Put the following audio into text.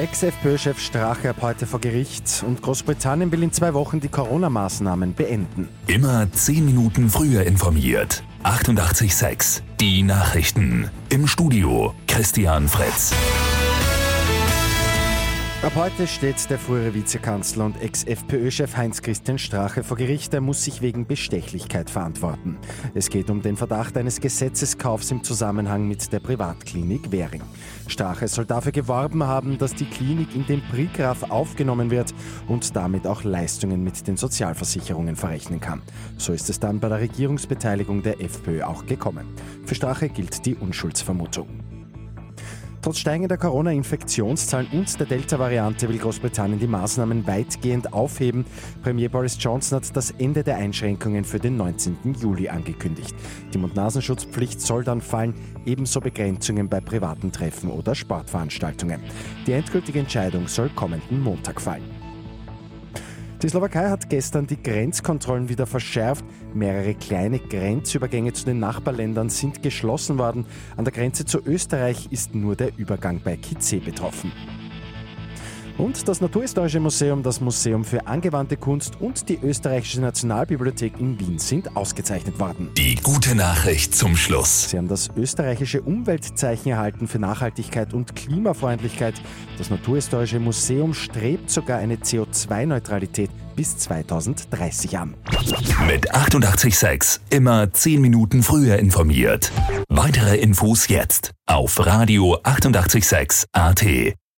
Ex-FPÖ-Chef Strache ab heute vor Gericht und Großbritannien will in zwei Wochen die Corona-Maßnahmen beenden. Immer zehn Minuten früher informiert. 88,6. Die Nachrichten. Im Studio Christian Fritz. Ab heute steht der frühere Vizekanzler und Ex-FPÖ-Chef Heinz-Christian Strache vor Gericht. Er muss sich wegen Bestechlichkeit verantworten. Es geht um den Verdacht eines Gesetzeskaufs im Zusammenhang mit der Privatklinik Währing. Strache soll dafür geworben haben, dass die Klinik in den Prigraf aufgenommen wird und damit auch Leistungen mit den Sozialversicherungen verrechnen kann. So ist es dann bei der Regierungsbeteiligung der FPÖ auch gekommen. Für Strache gilt die Unschuldsvermutung. Trotz steigender Corona-Infektionszahlen und der Delta-Variante will Großbritannien die Maßnahmen weitgehend aufheben. Premier Boris Johnson hat das Ende der Einschränkungen für den 19. Juli angekündigt. Die Mund-Nasenschutzpflicht soll dann fallen, ebenso Begrenzungen bei privaten Treffen oder Sportveranstaltungen. Die endgültige Entscheidung soll kommenden Montag fallen. Die Slowakei hat gestern die Grenzkontrollen wieder verschärft. Mehrere kleine Grenzübergänge zu den Nachbarländern sind geschlossen worden. An der Grenze zu Österreich ist nur der Übergang bei Kitzee betroffen. Und das Naturhistorische Museum, das Museum für angewandte Kunst und die Österreichische Nationalbibliothek in Wien sind ausgezeichnet worden. Die gute Nachricht zum Schluss. Sie haben das österreichische Umweltzeichen erhalten für Nachhaltigkeit und Klimafreundlichkeit. Das Naturhistorische Museum strebt sogar eine CO2-Neutralität bis 2030 an. Mit 886 immer 10 Minuten früher informiert. Weitere Infos jetzt auf Radio 886 AT.